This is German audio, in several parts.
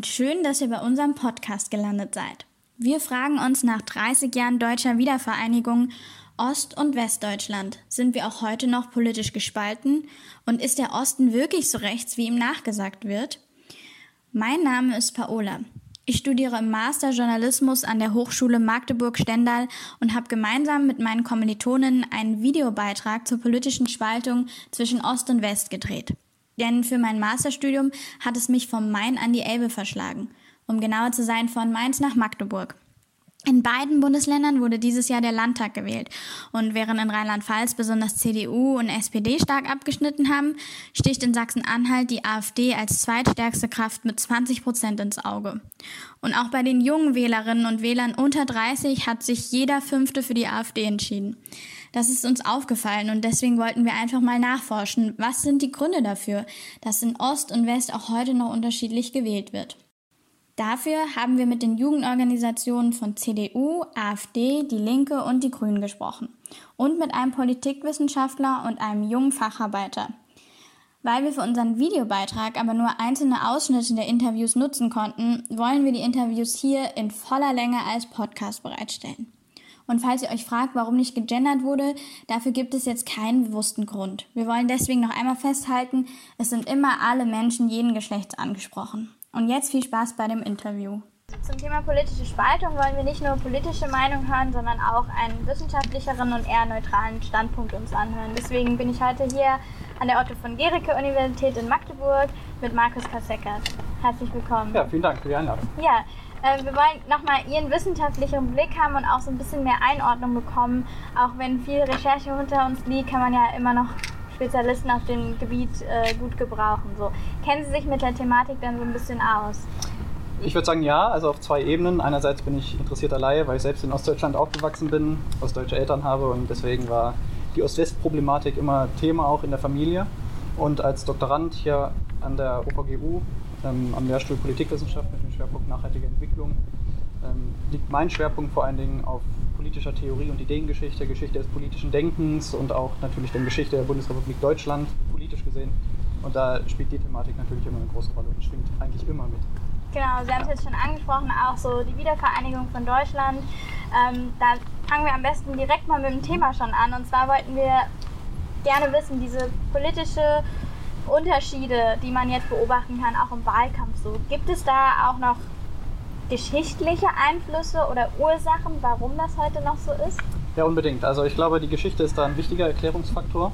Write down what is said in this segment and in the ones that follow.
und schön, dass ihr bei unserem Podcast gelandet seid. Wir fragen uns nach 30 Jahren deutscher Wiedervereinigung Ost- und Westdeutschland. Sind wir auch heute noch politisch gespalten? Und ist der Osten wirklich so rechts, wie ihm nachgesagt wird? Mein Name ist Paola. Ich studiere im Master Journalismus an der Hochschule Magdeburg-Stendal und habe gemeinsam mit meinen Kommilitonen einen Videobeitrag zur politischen Spaltung zwischen Ost und West gedreht. Denn für mein Masterstudium hat es mich vom Main an die Elbe verschlagen, um genauer zu sein von Mainz nach Magdeburg. In beiden Bundesländern wurde dieses Jahr der Landtag gewählt. Und während in Rheinland-Pfalz besonders CDU und SPD stark abgeschnitten haben, sticht in Sachsen-Anhalt die AfD als zweitstärkste Kraft mit 20 Prozent ins Auge. Und auch bei den jungen Wählerinnen und Wählern unter 30 hat sich jeder Fünfte für die AfD entschieden. Das ist uns aufgefallen und deswegen wollten wir einfach mal nachforschen, was sind die Gründe dafür, dass in Ost und West auch heute noch unterschiedlich gewählt wird. Dafür haben wir mit den Jugendorganisationen von CDU, AfD, Die Linke und die Grünen gesprochen und mit einem Politikwissenschaftler und einem jungen Facharbeiter. Weil wir für unseren Videobeitrag aber nur einzelne Ausschnitte der Interviews nutzen konnten, wollen wir die Interviews hier in voller Länge als Podcast bereitstellen. Und falls ihr euch fragt, warum nicht gegendert wurde, dafür gibt es jetzt keinen bewussten Grund. Wir wollen deswegen noch einmal festhalten, es sind immer alle Menschen jeden Geschlechts angesprochen. Und jetzt viel Spaß bei dem Interview. Zum Thema politische Spaltung wollen wir nicht nur politische Meinung hören, sondern auch einen wissenschaftlicheren und eher neutralen Standpunkt uns anhören. Deswegen bin ich heute hier an der Otto von Gericke Universität in Magdeburg mit Markus Kasseckert. Herzlich willkommen. Ja, vielen Dank für die Einladung. Ja, äh, wir wollen nochmal Ihren wissenschaftlichen Blick haben und auch so ein bisschen mehr Einordnung bekommen. Auch wenn viel Recherche unter uns liegt, kann man ja immer noch Spezialisten auf dem Gebiet äh, gut gebrauchen. So. Kennen Sie sich mit der Thematik dann so ein bisschen aus? Ich würde sagen ja, also auf zwei Ebenen. Einerseits bin ich interessierter Laie, weil ich selbst in Ostdeutschland aufgewachsen bin, ostdeutsche Eltern habe und deswegen war die Ost-West-Problematik immer Thema auch in der Familie. Und als Doktorand hier an der OVGU ähm, am Lehrstuhl Politikwissenschaft mit dem Schwerpunkt nachhaltige Entwicklung ähm, liegt mein Schwerpunkt vor allen Dingen auf politischer Theorie und Ideengeschichte, Geschichte des politischen Denkens und auch natürlich der Geschichte der Bundesrepublik Deutschland, politisch gesehen. Und da spielt die Thematik natürlich immer eine große Rolle und schwingt eigentlich immer mit. Genau, Sie haben es jetzt schon angesprochen, auch so die Wiedervereinigung von Deutschland. Ähm, da fangen wir am besten direkt mal mit dem Thema schon an. Und zwar wollten wir gerne wissen, diese politische Unterschiede, die man jetzt beobachten kann, auch im Wahlkampf so. Gibt es da auch noch geschichtliche Einflüsse oder Ursachen, warum das heute noch so ist? Ja, unbedingt. Also ich glaube, die Geschichte ist da ein wichtiger Erklärungsfaktor.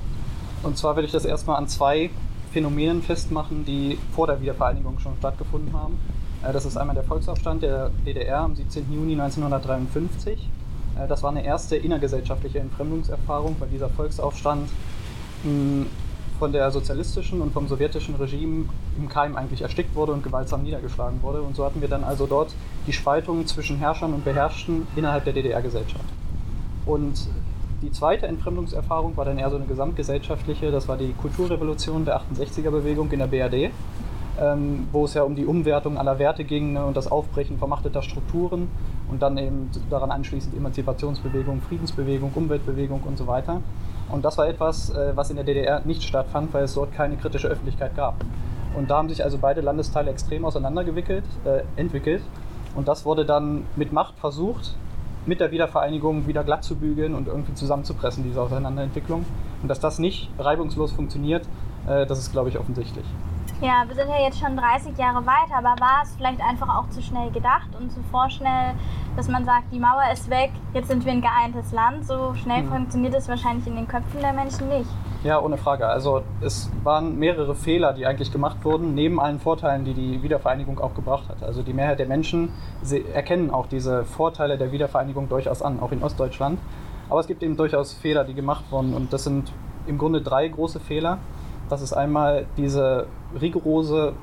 Und zwar will ich das erstmal an zwei Phänomenen festmachen, die vor der Wiedervereinigung schon stattgefunden haben. Äh, das ist einmal der Volksaufstand der DDR am 17. Juni 1953. Äh, das war eine erste innergesellschaftliche Entfremdungserfahrung, weil dieser Volksaufstand hm, von der sozialistischen und vom sowjetischen Regime im Keim eigentlich erstickt wurde und gewaltsam niedergeschlagen wurde. Und so hatten wir dann also dort die Spaltung zwischen Herrschern und Beherrschten innerhalb der DDR-Gesellschaft. Und die zweite Entfremdungserfahrung war dann eher so eine gesamtgesellschaftliche, das war die Kulturrevolution der 68er-Bewegung in der BRD, ähm, wo es ja um die Umwertung aller Werte ging ne, und das Aufbrechen vermachteter Strukturen und dann eben daran anschließend Emanzipationsbewegung, Friedensbewegung, Umweltbewegung und so weiter. Und das war etwas, äh, was in der DDR nicht stattfand, weil es dort keine kritische Öffentlichkeit gab. Und da haben sich also beide Landesteile extrem auseinandergewickelt, äh, entwickelt. Und das wurde dann mit Macht versucht, mit der Wiedervereinigung wieder glatt zu bügeln und irgendwie zusammenzupressen, diese Auseinanderentwicklung. Und dass das nicht reibungslos funktioniert, äh, das ist, glaube ich, offensichtlich. Ja, wir sind ja jetzt schon 30 Jahre weiter, aber war es vielleicht einfach auch zu schnell gedacht und zu vorschnell, dass man sagt, die Mauer ist weg, jetzt sind wir ein geeintes Land. So schnell mhm. funktioniert es wahrscheinlich in den Köpfen der Menschen nicht. Ja, ohne Frage. Also es waren mehrere Fehler, die eigentlich gemacht wurden, neben allen Vorteilen, die die Wiedervereinigung auch gebracht hat. Also die Mehrheit der Menschen erkennen auch diese Vorteile der Wiedervereinigung durchaus an, auch in Ostdeutschland. Aber es gibt eben durchaus Fehler, die gemacht wurden und das sind im Grunde drei große Fehler. Das ist einmal diese rigorose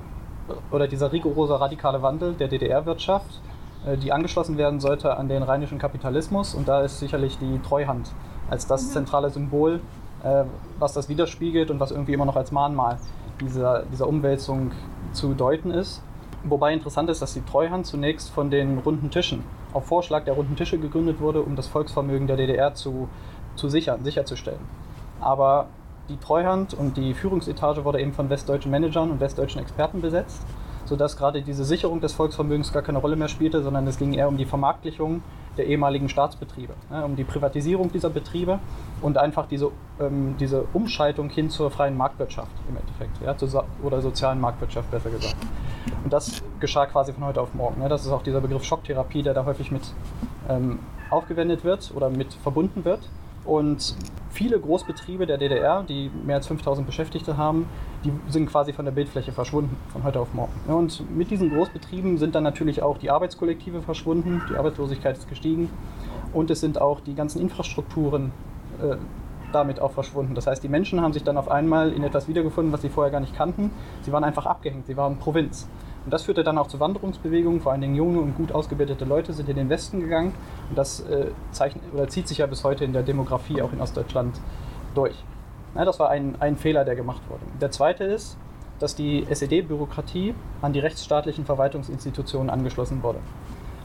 oder dieser rigorose radikale Wandel der DDR-Wirtschaft, äh, die angeschlossen werden sollte an den rheinischen Kapitalismus. Und da ist sicherlich die Treuhand als das mhm. zentrale Symbol, äh, was das widerspiegelt und was irgendwie immer noch als Mahnmal dieser, dieser Umwälzung zu deuten ist. Wobei interessant ist, dass die Treuhand zunächst von den runden Tischen auf Vorschlag der runden Tische gegründet wurde, um das Volksvermögen der DDR zu, zu sichern, sicherzustellen. Aber die Treuhand und die Führungsetage wurde eben von westdeutschen Managern und westdeutschen Experten besetzt. sodass gerade diese Sicherung des Volksvermögens gar keine Rolle mehr spielte, sondern es ging eher um die Vermarktlichung der ehemaligen Staatsbetriebe, ne, um die Privatisierung dieser Betriebe und einfach diese, ähm, diese Umschaltung hin zur freien Marktwirtschaft im Endeffekt, ja, zur, oder sozialen Marktwirtschaft besser gesagt. Und das geschah quasi von heute auf morgen. Ne. Das ist auch dieser Begriff Schocktherapie, der da häufig mit ähm, aufgewendet wird oder mit verbunden wird. Und viele Großbetriebe der DDR, die mehr als 5000 Beschäftigte haben, die sind quasi von der Bildfläche verschwunden, von heute auf morgen. Und mit diesen Großbetrieben sind dann natürlich auch die Arbeitskollektive verschwunden, die Arbeitslosigkeit ist gestiegen und es sind auch die ganzen Infrastrukturen äh, damit auch verschwunden. Das heißt, die Menschen haben sich dann auf einmal in etwas wiedergefunden, was sie vorher gar nicht kannten. Sie waren einfach abgehängt, sie waren Provinz. Und das führte dann auch zu Wanderungsbewegungen, vor allen Dingen junge und gut ausgebildete Leute sind in den Westen gegangen. Und das äh, zeichnet, oder zieht sich ja bis heute in der Demografie auch in Ostdeutschland durch. Ja, das war ein, ein Fehler, der gemacht wurde. Der zweite ist, dass die SED-Bürokratie an die rechtsstaatlichen Verwaltungsinstitutionen angeschlossen wurde.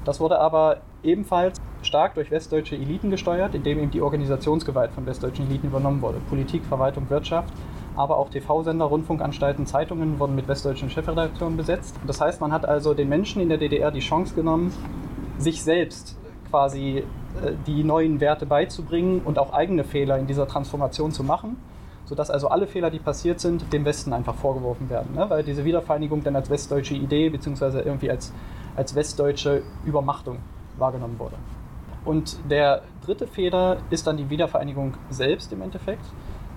Das wurde aber ebenfalls stark durch westdeutsche Eliten gesteuert, indem eben die Organisationsgewalt von westdeutschen Eliten übernommen wurde. Politik, Verwaltung, Wirtschaft aber auch TV-Sender, Rundfunkanstalten, Zeitungen wurden mit westdeutschen Chefredakteuren besetzt. Das heißt, man hat also den Menschen in der DDR die Chance genommen, sich selbst quasi äh, die neuen Werte beizubringen und auch eigene Fehler in dieser Transformation zu machen, sodass also alle Fehler, die passiert sind, dem Westen einfach vorgeworfen werden. Ne? Weil diese Wiedervereinigung dann als westdeutsche Idee bzw. irgendwie als, als westdeutsche Übermachtung wahrgenommen wurde. Und der dritte Fehler ist dann die Wiedervereinigung selbst im Endeffekt.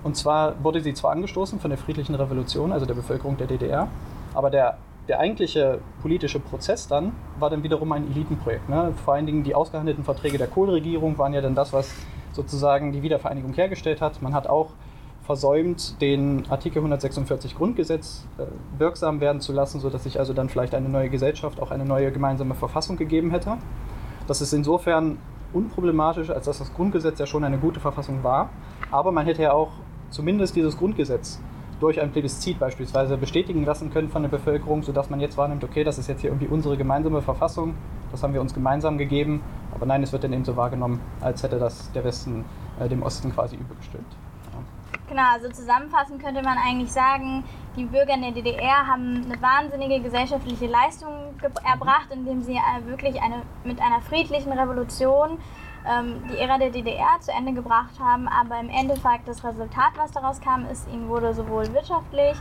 Und zwar wurde sie zwar angestoßen von der friedlichen Revolution, also der Bevölkerung der DDR, aber der, der eigentliche politische Prozess dann war dann wiederum ein Elitenprojekt. Ne? Vor allen Dingen die ausgehandelten Verträge der Kohlregierung waren ja dann das, was sozusagen die Wiedervereinigung hergestellt hat. Man hat auch versäumt, den Artikel 146 Grundgesetz äh, wirksam werden zu lassen, sodass sich also dann vielleicht eine neue Gesellschaft, auch eine neue gemeinsame Verfassung gegeben hätte. Das ist insofern unproblematisch, als dass das Grundgesetz ja schon eine gute Verfassung war. Aber man hätte ja auch zumindest dieses Grundgesetz durch ein Plebiszit beispielsweise bestätigen lassen können von der Bevölkerung, sodass man jetzt wahrnimmt, okay, das ist jetzt hier irgendwie unsere gemeinsame Verfassung, das haben wir uns gemeinsam gegeben, aber nein, es wird dann eben so wahrgenommen, als hätte das der Westen äh, dem Osten quasi übergestimmt. Genau, also zusammenfassend könnte man eigentlich sagen, die Bürger in der DDR haben eine wahnsinnige gesellschaftliche Leistung erbracht, indem sie äh, wirklich eine, mit einer friedlichen Revolution ähm, die Ära der DDR zu Ende gebracht haben. Aber im Endeffekt das Resultat, was daraus kam, ist, ihnen wurde sowohl wirtschaftlich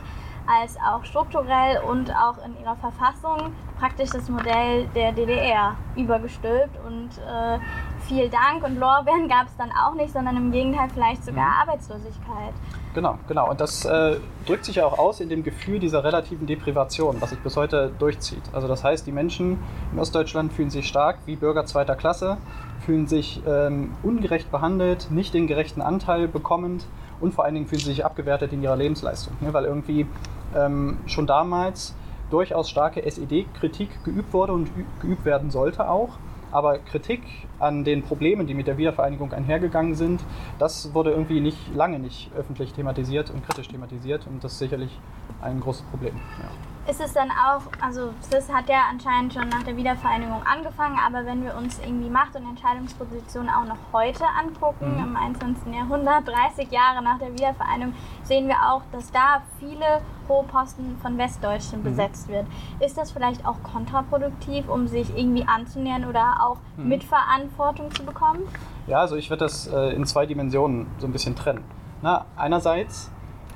als auch strukturell und auch in ihrer Verfassung praktisch das Modell der DDR übergestülpt. Und äh, viel Dank und Lorbeeren gab es dann auch nicht, sondern im Gegenteil vielleicht sogar mhm. Arbeitslosigkeit. Genau, genau. Und das äh, drückt sich ja auch aus in dem Gefühl dieser relativen Deprivation, was sich bis heute durchzieht. Also das heißt, die Menschen in Ostdeutschland fühlen sich stark wie Bürger zweiter Klasse, fühlen sich ähm, ungerecht behandelt, nicht den gerechten Anteil bekommend und vor allen Dingen fühlen sie sich abgewertet in ihrer Lebensleistung. Ne? Weil irgendwie ähm, schon damals durchaus starke SED-Kritik geübt wurde und geübt werden sollte auch. Aber Kritik an den Problemen, die mit der Wiedervereinigung einhergegangen sind, das wurde irgendwie nicht lange nicht öffentlich thematisiert und kritisch thematisiert und das ist sicherlich ein großes Problem. Ja ist es dann auch, also CIS hat ja anscheinend schon nach der Wiedervereinigung angefangen, aber wenn wir uns irgendwie Macht- und Entscheidungspositionen auch noch heute angucken, mhm. im 21. Jahrhundert, 30 Jahre nach der Wiedervereinigung, sehen wir auch, dass da viele hohe Posten von Westdeutschen mhm. besetzt wird. Ist das vielleicht auch kontraproduktiv, um sich irgendwie anzunähern oder auch mhm. Mitverantwortung zu bekommen? Ja, also ich würde das äh, in zwei Dimensionen so ein bisschen trennen. Na, einerseits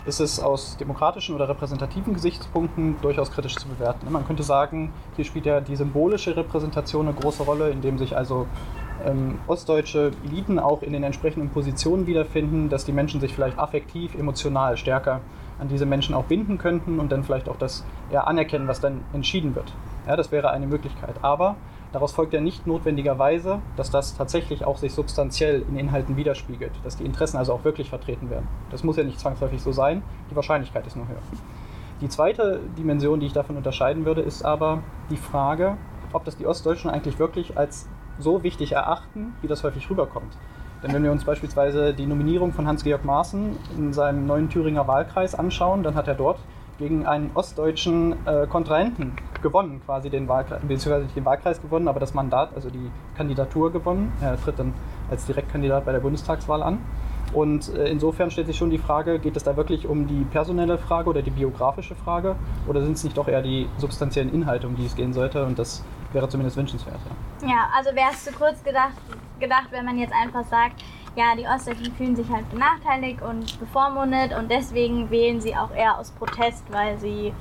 ist es aus demokratischen oder repräsentativen Gesichtspunkten durchaus kritisch zu bewerten. Man könnte sagen, hier spielt ja die symbolische Repräsentation eine große Rolle, indem sich also ähm, ostdeutsche Eliten auch in den entsprechenden Positionen wiederfinden, dass die Menschen sich vielleicht affektiv, emotional stärker an diese Menschen auch binden könnten und dann vielleicht auch das eher anerkennen, was dann entschieden wird. Ja, das wäre eine Möglichkeit. Aber Daraus folgt ja nicht notwendigerweise, dass das tatsächlich auch sich substanziell in Inhalten widerspiegelt, dass die Interessen also auch wirklich vertreten werden. Das muss ja nicht zwangsläufig so sein, die Wahrscheinlichkeit ist nur höher. Die zweite Dimension, die ich davon unterscheiden würde, ist aber die Frage, ob das die Ostdeutschen eigentlich wirklich als so wichtig erachten, wie das häufig rüberkommt. Denn wenn wir uns beispielsweise die Nominierung von Hans-Georg Maaßen in seinem neuen Thüringer Wahlkreis anschauen, dann hat er dort gegen einen ostdeutschen äh, Kontrahenten gewonnen, quasi den Wahlkreis, beziehungsweise nicht den Wahlkreis gewonnen, aber das Mandat, also die Kandidatur gewonnen. Er tritt dann als Direktkandidat bei der Bundestagswahl an. Und äh, insofern stellt sich schon die Frage, geht es da wirklich um die personelle Frage oder die biografische Frage oder sind es nicht doch eher die substanziellen Inhalte, um die es gehen sollte? Und das wäre zumindest wünschenswert. Ja, ja also wäre es zu kurz gedacht, gedacht, wenn man jetzt einfach sagt, ja, die Ostdeutschen fühlen sich halt benachteiligt und bevormundet und deswegen wählen sie auch eher aus Protest, weil sie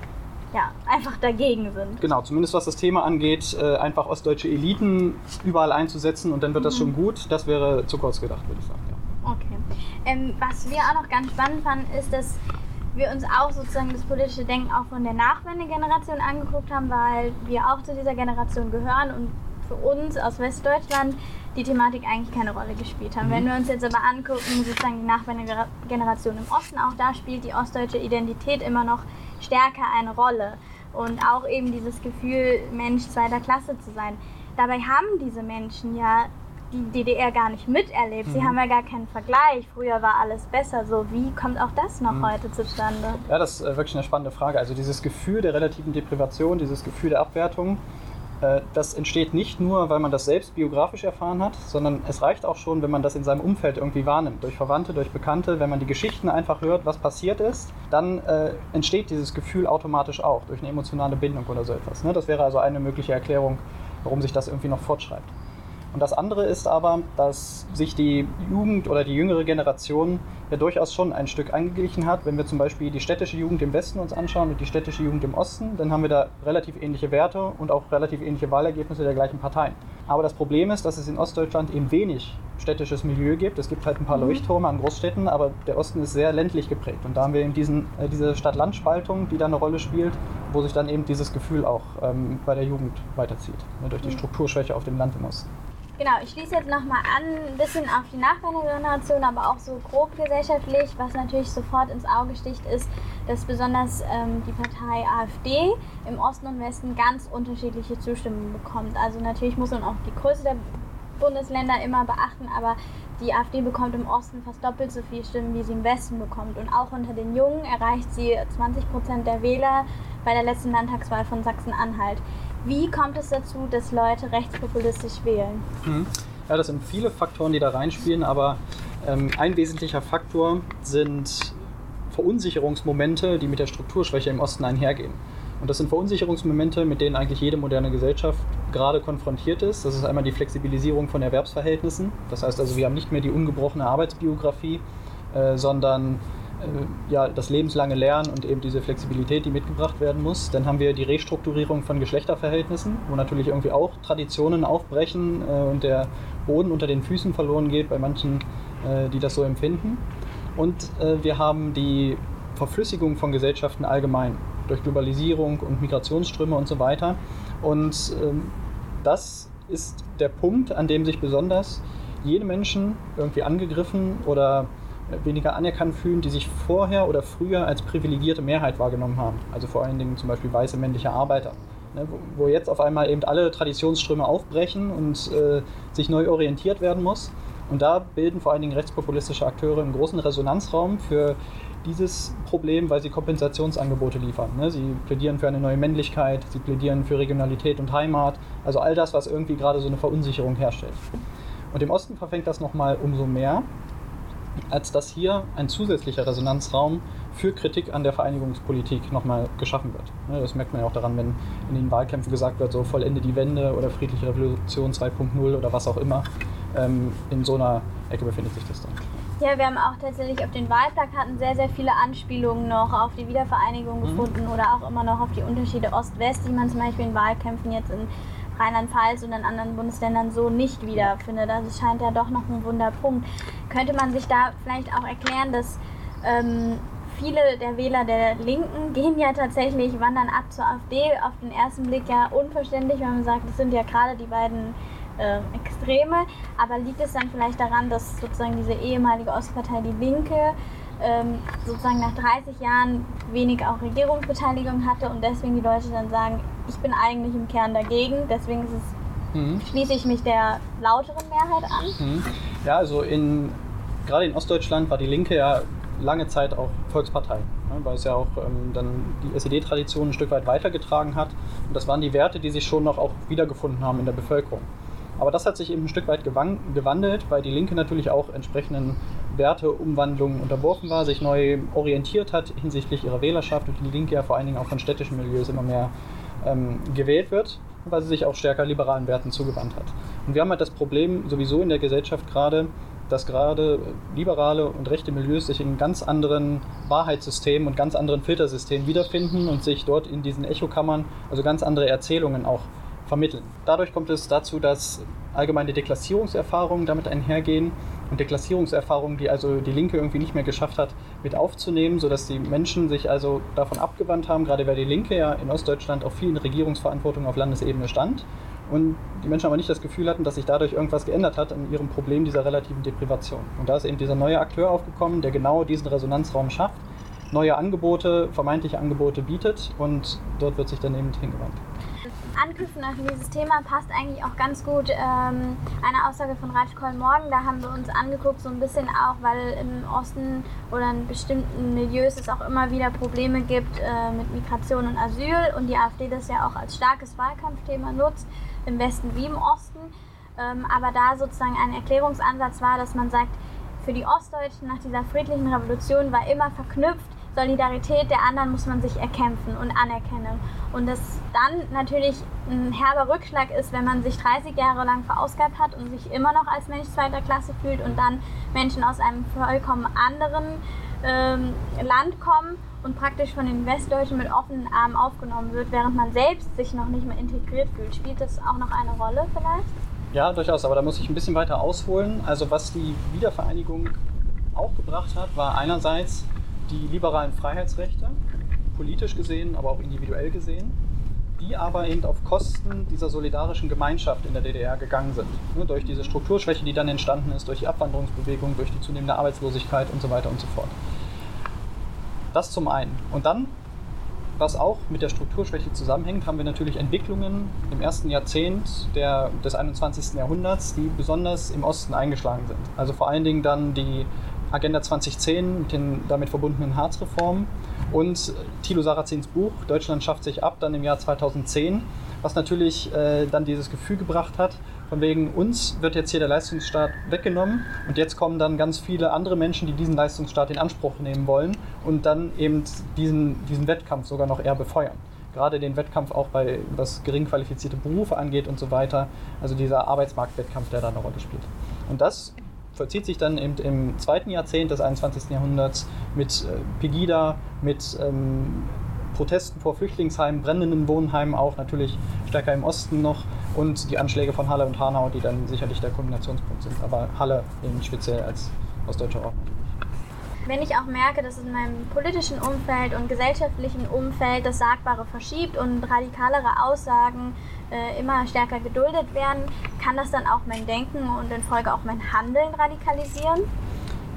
ja, einfach dagegen sind. Genau, zumindest was das Thema angeht, äh, einfach ostdeutsche Eliten überall einzusetzen und dann wird mhm. das schon gut. Das wäre zu kurz gedacht, würde ich sagen. Ja. Okay. Ähm, was wir auch noch ganz spannend fanden, ist, dass wir uns auch sozusagen das politische Denken auch von der Nachwendegeneration angeguckt haben, weil wir auch zu dieser Generation gehören und für uns aus Westdeutschland die Thematik eigentlich keine Rolle gespielt haben. Mhm. Wenn wir uns jetzt aber angucken, sozusagen die Nachwendegeneration im Osten, auch da spielt die ostdeutsche Identität immer noch stärker eine Rolle. Und auch eben dieses Gefühl, Mensch zweiter Klasse zu sein. Dabei haben diese Menschen ja die DDR gar nicht miterlebt. Sie mhm. haben ja gar keinen Vergleich. Früher war alles besser. So, wie kommt auch das noch mhm. heute zustande? Ja, das ist äh, wirklich eine spannende Frage. Also dieses Gefühl der relativen Deprivation, dieses Gefühl der Abwertung, das entsteht nicht nur, weil man das selbst biografisch erfahren hat, sondern es reicht auch schon, wenn man das in seinem Umfeld irgendwie wahrnimmt, durch Verwandte, durch Bekannte, wenn man die Geschichten einfach hört, was passiert ist, dann äh, entsteht dieses Gefühl automatisch auch durch eine emotionale Bindung oder so etwas. Ne? Das wäre also eine mögliche Erklärung, warum sich das irgendwie noch fortschreibt. Und das andere ist aber, dass sich die Jugend oder die jüngere Generation ja durchaus schon ein Stück angeglichen hat. Wenn wir zum Beispiel die städtische Jugend im Westen uns anschauen und die städtische Jugend im Osten, dann haben wir da relativ ähnliche Werte und auch relativ ähnliche Wahlergebnisse der gleichen Parteien. Aber das Problem ist, dass es in Ostdeutschland eben wenig städtisches Milieu gibt. Es gibt halt ein paar mhm. Leuchttürme an Großstädten, aber der Osten ist sehr ländlich geprägt. Und da haben wir eben diesen, äh, diese Stadt-Land-Spaltung, die da eine Rolle spielt, wo sich dann eben dieses Gefühl auch ähm, bei der Jugend weiterzieht, ne, durch die mhm. Strukturschwäche auf dem Land im Osten. Genau, ich schließe jetzt nochmal an, ein bisschen auf die Nachwendungsgeneration, aber auch so grob gesellschaftlich. Was natürlich sofort ins Auge sticht, ist, dass besonders ähm, die Partei AfD im Osten und Westen ganz unterschiedliche Zustimmung bekommt. Also natürlich muss man auch die Größe der Bundesländer immer beachten, aber die AfD bekommt im Osten fast doppelt so viele Stimmen, wie sie im Westen bekommt. Und auch unter den Jungen erreicht sie 20 Prozent der Wähler bei der letzten Landtagswahl von Sachsen-Anhalt. Wie kommt es dazu, dass Leute rechtspopulistisch wählen? Mhm. Ja, das sind viele Faktoren, die da reinspielen, aber ähm, ein wesentlicher Faktor sind Verunsicherungsmomente, die mit der Strukturschwäche im Osten einhergehen. Und das sind Verunsicherungsmomente, mit denen eigentlich jede moderne Gesellschaft gerade konfrontiert ist. Das ist einmal die Flexibilisierung von Erwerbsverhältnissen. Das heißt also, wir haben nicht mehr die ungebrochene Arbeitsbiografie, äh, sondern ja, das lebenslange Lernen und eben diese Flexibilität, die mitgebracht werden muss. Dann haben wir die Restrukturierung von Geschlechterverhältnissen, wo natürlich irgendwie auch Traditionen aufbrechen äh, und der Boden unter den Füßen verloren geht bei manchen, äh, die das so empfinden. Und äh, wir haben die Verflüssigung von Gesellschaften allgemein durch Globalisierung und Migrationsströme und so weiter. Und ähm, das ist der Punkt, an dem sich besonders jene Menschen irgendwie angegriffen oder weniger anerkannt fühlen, die sich vorher oder früher als privilegierte Mehrheit wahrgenommen haben. Also vor allen Dingen zum Beispiel weiße männliche Arbeiter. Ne, wo jetzt auf einmal eben alle Traditionsströme aufbrechen und äh, sich neu orientiert werden muss. Und da bilden vor allen Dingen rechtspopulistische Akteure einen großen Resonanzraum für dieses Problem, weil sie Kompensationsangebote liefern. Ne? Sie plädieren für eine neue Männlichkeit, sie plädieren für Regionalität und Heimat, also all das, was irgendwie gerade so eine Verunsicherung herstellt. Und im Osten verfängt das nochmal umso mehr, als dass hier ein zusätzlicher Resonanzraum für Kritik an der Vereinigungspolitik nochmal geschaffen wird. Ne, das merkt man ja auch daran, wenn in den Wahlkämpfen gesagt wird, so vollende die Wende oder friedliche Revolution 2.0 oder was auch immer. Ähm, in so einer Ecke befindet sich das dann. Ja, wir haben auch tatsächlich auf den Wahlplakaten sehr, sehr viele Anspielungen noch auf die Wiedervereinigung mhm. gefunden oder auch immer noch auf die Unterschiede Ost-West, die man zum Beispiel in Wahlkämpfen jetzt in Rheinland-Pfalz und in anderen Bundesländern so nicht wiederfindet. Also es scheint ja doch noch ein Wunderpunkt. Könnte man sich da vielleicht auch erklären, dass ähm, viele der Wähler der Linken gehen ja tatsächlich, wandern ab zur AfD. Auf den ersten Blick ja unverständlich, wenn man sagt, das sind ja gerade die beiden äh, Extreme. Aber liegt es dann vielleicht daran, dass sozusagen diese ehemalige Ostpartei Die Linke ähm, sozusagen nach 30 Jahren wenig auch Regierungsbeteiligung hatte und deswegen die Leute dann sagen, ich bin eigentlich im Kern dagegen, deswegen es, mhm. schließe ich mich der lauteren Mehrheit an. Mhm. Ja, also in, gerade in Ostdeutschland war die Linke ja lange Zeit auch Volkspartei, ne, weil es ja auch ähm, dann die SED-Tradition ein Stück weit weitergetragen hat. Und das waren die Werte, die sich schon noch auch wiedergefunden haben in der Bevölkerung. Aber das hat sich eben ein Stück weit gewandelt, weil die Linke natürlich auch entsprechenden Werteumwandlungen unterworfen war, sich neu orientiert hat hinsichtlich ihrer Wählerschaft und die Linke ja vor allen Dingen auch von städtischen Milieus immer mehr ähm, gewählt wird, weil sie sich auch stärker liberalen Werten zugewandt hat. Und wir haben halt das Problem sowieso in der Gesellschaft gerade, dass gerade liberale und rechte Milieus sich in ganz anderen Wahrheitssystemen und ganz anderen Filtersystemen wiederfinden und sich dort in diesen Echokammern, also ganz andere Erzählungen auch vermitteln. Dadurch kommt es dazu, dass allgemeine Deklassierungserfahrungen damit einhergehen und Deklassierungserfahrungen, die also die Linke irgendwie nicht mehr geschafft hat, mit aufzunehmen, sodass die Menschen sich also davon abgewandt haben, gerade weil die Linke ja in Ostdeutschland auch viel in Regierungsverantwortung auf Landesebene stand und die Menschen aber nicht das Gefühl hatten, dass sich dadurch irgendwas geändert hat an ihrem Problem dieser relativen Deprivation. Und da ist eben dieser neue Akteur aufgekommen, der genau diesen Resonanzraum schafft, neue Angebote, vermeintliche Angebote bietet und dort wird sich dann eben hingewandt. Anknüpfen an dieses Thema passt eigentlich auch ganz gut ähm, eine Aussage von Raj Morgen. Da haben wir uns angeguckt, so ein bisschen auch, weil im Osten oder in bestimmten Milieus es auch immer wieder Probleme gibt äh, mit Migration und Asyl und die AfD das ja auch als starkes Wahlkampfthema nutzt, im Westen wie im Osten. Ähm, aber da sozusagen ein Erklärungsansatz war, dass man sagt, für die Ostdeutschen nach dieser friedlichen Revolution war immer verknüpft, Solidarität der anderen muss man sich erkämpfen und anerkennen. Und das dann natürlich ein herber Rückschlag ist, wenn man sich 30 Jahre lang verausgabt hat und sich immer noch als Mensch zweiter Klasse fühlt und dann Menschen aus einem vollkommen anderen ähm, Land kommen und praktisch von den Westdeutschen mit offenen Armen aufgenommen wird, während man selbst sich noch nicht mehr integriert fühlt. Spielt das auch noch eine Rolle vielleicht? Ja, durchaus, aber da muss ich ein bisschen weiter ausholen. Also was die Wiedervereinigung auch gebracht hat, war einerseits die liberalen Freiheitsrechte, politisch gesehen, aber auch individuell gesehen, die aber eben auf Kosten dieser solidarischen Gemeinschaft in der DDR gegangen sind. Ne, durch diese Strukturschwäche, die dann entstanden ist, durch die Abwanderungsbewegung, durch die zunehmende Arbeitslosigkeit und so weiter und so fort. Das zum einen. Und dann, was auch mit der Strukturschwäche zusammenhängt, haben wir natürlich Entwicklungen im ersten Jahrzehnt der, des 21. Jahrhunderts, die besonders im Osten eingeschlagen sind. Also vor allen Dingen dann die Agenda 2010 mit den damit verbundenen Harzreformen und Thilo Sarrazins Buch Deutschland schafft sich ab, dann im Jahr 2010, was natürlich äh, dann dieses Gefühl gebracht hat, von wegen uns wird jetzt hier der Leistungsstaat weggenommen und jetzt kommen dann ganz viele andere Menschen, die diesen Leistungsstaat in Anspruch nehmen wollen und dann eben diesen, diesen Wettkampf sogar noch eher befeuern gerade den Wettkampf auch bei was gering qualifizierte Berufe angeht und so weiter. Also dieser Arbeitsmarktwettkampf, der da eine Rolle spielt. Und das vollzieht sich dann im, im zweiten Jahrzehnt des 21. Jahrhunderts mit äh, Pegida, mit ähm, Protesten vor Flüchtlingsheimen, brennenden Wohnheimen auch natürlich stärker im Osten noch und die Anschläge von Halle und Hanau, die dann sicherlich der Kombinationspunkt sind, aber Halle eben speziell als aus deutscher Ordnung wenn ich auch merke, dass in meinem politischen Umfeld und gesellschaftlichen Umfeld das Sagbare verschiebt und radikalere Aussagen äh, immer stärker geduldet werden, kann das dann auch mein Denken und in Folge auch mein Handeln radikalisieren?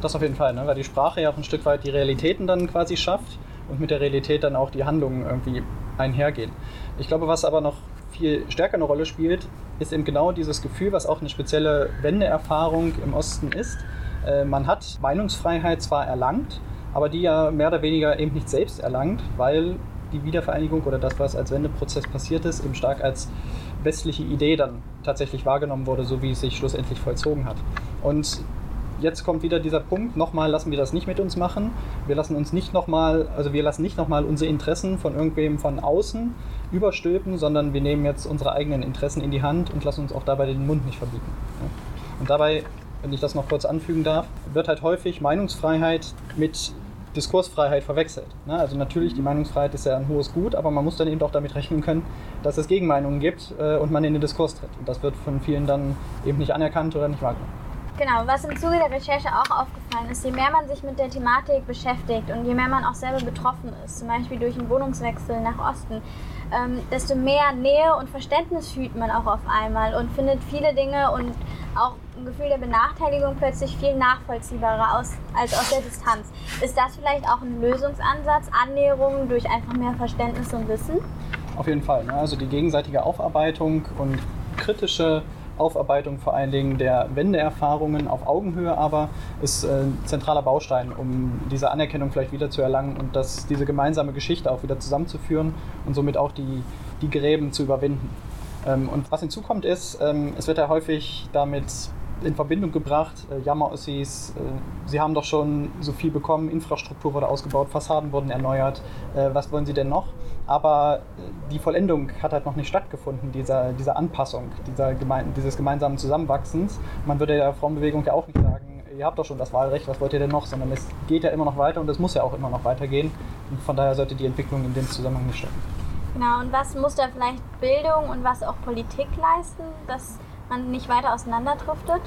Das auf jeden Fall, ne? weil die Sprache ja auch ein Stück weit die Realitäten dann quasi schafft und mit der Realität dann auch die Handlungen irgendwie einhergehen. Ich glaube, was aber noch viel stärker eine Rolle spielt, ist eben genau dieses Gefühl, was auch eine spezielle Wendeerfahrung im Osten ist, äh, man hat Meinungsfreiheit zwar erlangt, aber die ja mehr oder weniger eben nicht selbst erlangt, weil die Wiedervereinigung oder das, was als Wendeprozess passiert ist, eben stark als westliche Idee dann tatsächlich wahrgenommen wurde, so wie es sich schlussendlich vollzogen hat. Und jetzt kommt wieder dieser Punkt, nochmal lassen wir das nicht mit uns machen. Wir lassen uns nicht nochmal, also wir lassen nicht nochmal unsere Interessen von irgendwem von außen überstülpen, sondern wir nehmen jetzt unsere eigenen Interessen in die Hand und lassen uns auch dabei den Mund nicht verbieten. Und dabei wenn ich das noch kurz anfügen darf, wird halt häufig Meinungsfreiheit mit Diskursfreiheit verwechselt. Ne? Also natürlich, die Meinungsfreiheit ist ja ein hohes Gut, aber man muss dann eben auch damit rechnen können, dass es Gegenmeinungen gibt äh, und man in den Diskurs tritt. Und das wird von vielen dann eben nicht anerkannt oder nicht wahrgenommen. Genau, was im Zuge der Recherche auch aufgefallen ist, je mehr man sich mit der Thematik beschäftigt und je mehr man auch selber betroffen ist, zum Beispiel durch einen Wohnungswechsel nach Osten, ähm, desto mehr Nähe und Verständnis fühlt man auch auf einmal und findet viele Dinge und auch ein Gefühl der Benachteiligung plötzlich viel nachvollziehbarer aus, als aus der Distanz. Ist das vielleicht auch ein Lösungsansatz, Annäherung durch einfach mehr Verständnis und Wissen? Auf jeden Fall. Ne? Also die gegenseitige Aufarbeitung und kritische Aufarbeitung vor allen Dingen der Wendeerfahrungen auf Augenhöhe aber ist äh, ein zentraler Baustein, um diese Anerkennung vielleicht wieder zu erlangen und das, diese gemeinsame Geschichte auch wieder zusammenzuführen und somit auch die, die Gräben zu überwinden. Ähm, und was hinzukommt ist, ähm, es wird ja häufig damit in Verbindung gebracht. Äh, Jammer-Ossis, äh, sie haben doch schon so viel bekommen, Infrastruktur wurde ausgebaut, Fassaden wurden erneuert, äh, was wollen sie denn noch? Aber äh, die Vollendung hat halt noch nicht stattgefunden, dieser, dieser Anpassung, dieser geme dieses gemeinsamen Zusammenwachsens. Man würde der Frauenbewegung ja auch nicht sagen, ihr habt doch schon das Wahlrecht, was wollt ihr denn noch? Sondern es geht ja immer noch weiter und es muss ja auch immer noch weitergehen. Und von daher sollte die Entwicklung in dem Zusammenhang nicht stoppen. Genau, und was muss da vielleicht Bildung und was auch Politik leisten, dass man nicht weiter auseinanderdriftet?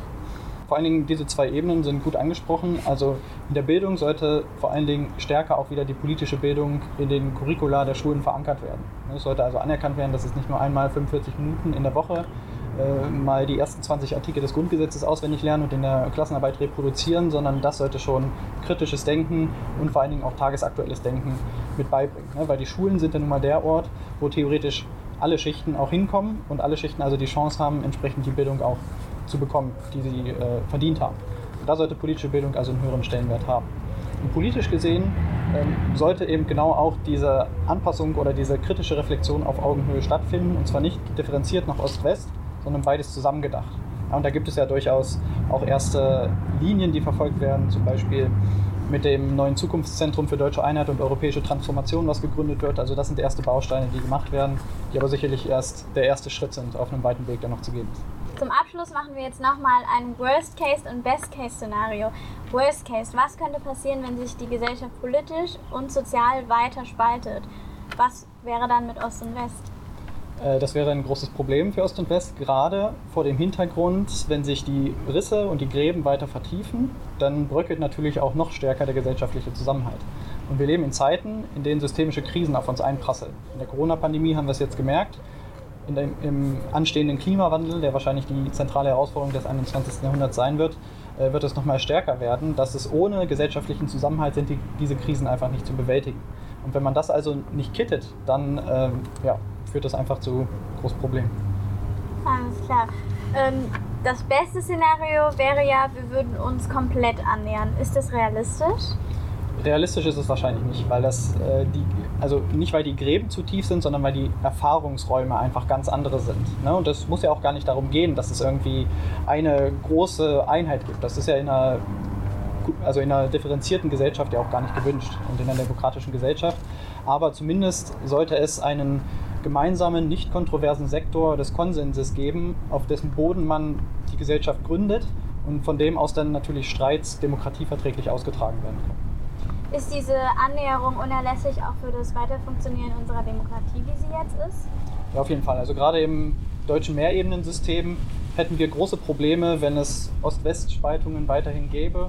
Vor allen Dingen diese zwei Ebenen sind gut angesprochen. Also in der Bildung sollte vor allen Dingen stärker auch wieder die politische Bildung in den Curricula der Schulen verankert werden. Es sollte also anerkannt werden, dass es nicht nur einmal 45 Minuten in der Woche äh, mal die ersten 20 Artikel des Grundgesetzes auswendig lernen und in der Klassenarbeit reproduzieren, sondern das sollte schon kritisches Denken und vor allen Dingen auch tagesaktuelles Denken mit beibringen. Ne? Weil die Schulen sind ja nun mal der Ort, wo theoretisch alle Schichten auch hinkommen und alle Schichten also die Chance haben, entsprechend die Bildung auch zu bekommen, die sie äh, verdient haben. Und da sollte politische Bildung also einen höheren Stellenwert haben. Und politisch gesehen ähm, sollte eben genau auch diese Anpassung oder diese kritische Reflexion auf Augenhöhe stattfinden und zwar nicht differenziert nach Ost-West, sondern beides zusammengedacht. Ja, und da gibt es ja durchaus auch erste Linien, die verfolgt werden, zum Beispiel mit dem neuen Zukunftszentrum für deutsche Einheit und europäische Transformation, was gegründet wird. Also das sind erste Bausteine, die gemacht werden, die aber sicherlich erst der erste Schritt sind auf einem weiten Weg, der noch zu gehen. Zum Abschluss machen wir jetzt nochmal ein Worst-Case- und Best-Case-Szenario. Worst-Case, was könnte passieren, wenn sich die Gesellschaft politisch und sozial weiter spaltet? Was wäre dann mit Ost und West? Äh, das wäre ein großes Problem für Ost und West, gerade vor dem Hintergrund, wenn sich die Risse und die Gräben weiter vertiefen, dann bröckelt natürlich auch noch stärker der gesellschaftliche Zusammenhalt. Und wir leben in Zeiten, in denen systemische Krisen auf uns einprasseln. In der Corona-Pandemie haben wir es jetzt gemerkt. Dem, Im anstehenden Klimawandel, der wahrscheinlich die zentrale Herausforderung des 21. Jahrhunderts sein wird, äh, wird es noch mal stärker werden, dass es ohne gesellschaftlichen Zusammenhalt sind die, diese Krisen einfach nicht zu bewältigen. Und wenn man das also nicht kittet, dann ähm, ja, führt das einfach zu großen Problemen. Alles klar. Ähm, das beste Szenario wäre ja, wir würden uns komplett annähern. Ist das realistisch? Realistisch ist es wahrscheinlich nicht, weil das äh, die, also nicht weil die Gräben zu tief sind, sondern weil die Erfahrungsräume einfach ganz andere sind. Ne? Und es muss ja auch gar nicht darum gehen, dass es irgendwie eine große Einheit gibt. Das ist ja in einer also in einer differenzierten Gesellschaft ja auch gar nicht gewünscht und in einer demokratischen Gesellschaft. Aber zumindest sollte es einen gemeinsamen, nicht kontroversen Sektor des Konsenses geben, auf dessen Boden man die Gesellschaft gründet und von dem aus dann natürlich Streits demokratieverträglich ausgetragen werden können. Ist diese Annäherung unerlässlich auch für das Weiterfunktionieren unserer Demokratie, wie sie jetzt ist? Ja, auf jeden Fall. Also gerade im deutschen Mehrebenensystem hätten wir große Probleme, wenn es Ost-West-Spaltungen weiterhin gäbe.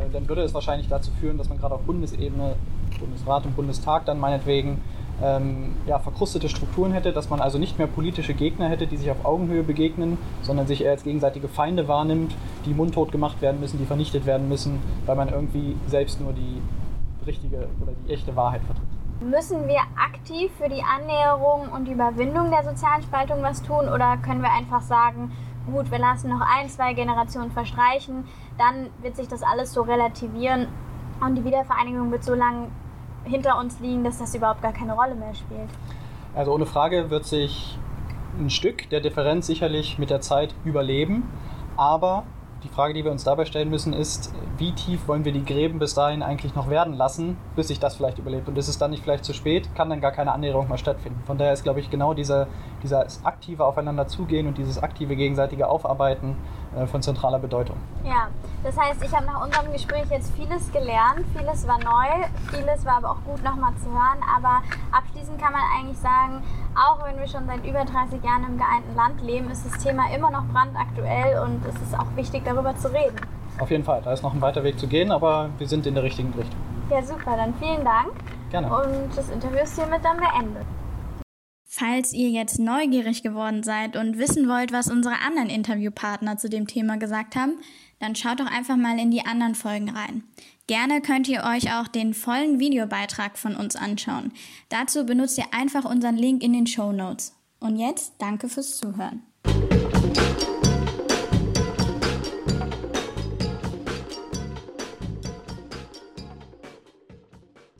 Äh, dann würde es wahrscheinlich dazu führen, dass man gerade auf Bundesebene, Bundesrat und Bundestag dann meinetwegen ähm, ja, verkrustete Strukturen hätte, dass man also nicht mehr politische Gegner hätte, die sich auf Augenhöhe begegnen, sondern sich eher als gegenseitige Feinde wahrnimmt, die mundtot gemacht werden müssen, die vernichtet werden müssen, weil man irgendwie selbst nur die richtige oder die echte Wahrheit vertritt. Müssen wir aktiv für die Annäherung und Überwindung der sozialen Spaltung was tun oder können wir einfach sagen, gut, wir lassen noch ein, zwei Generationen verstreichen, dann wird sich das alles so relativieren und die Wiedervereinigung wird so lange hinter uns liegen, dass das überhaupt gar keine Rolle mehr spielt. Also ohne Frage wird sich ein Stück der Differenz sicherlich mit der Zeit überleben, aber die Frage, die wir uns dabei stellen müssen, ist, wie tief wollen wir die Gräben bis dahin eigentlich noch werden lassen, bis sich das vielleicht überlebt. Und ist es dann nicht vielleicht zu spät, kann dann gar keine Annäherung mehr stattfinden. Von daher ist, glaube ich, genau dieser, dieses aktive Aufeinander zugehen und dieses aktive gegenseitige Aufarbeiten von zentraler Bedeutung. Ja, das heißt, ich habe nach unserem Gespräch jetzt vieles gelernt, vieles war neu, vieles war aber auch gut nochmal zu hören. Aber abschließend kann man eigentlich sagen, auch wenn wir schon seit über 30 Jahren im geeinten Land leben, ist das Thema immer noch brandaktuell und es ist auch wichtig, darüber zu reden. Auf jeden Fall, da ist noch ein weiter Weg zu gehen, aber wir sind in der richtigen Richtung. Ja, super, dann vielen Dank. Gerne. Und das Interview ist hiermit dann beendet. Falls ihr jetzt neugierig geworden seid und wissen wollt, was unsere anderen Interviewpartner zu dem Thema gesagt haben, dann schaut doch einfach mal in die anderen Folgen rein. Gerne könnt ihr euch auch den vollen Videobeitrag von uns anschauen. Dazu benutzt ihr einfach unseren Link in den Show Notes. Und jetzt danke fürs Zuhören.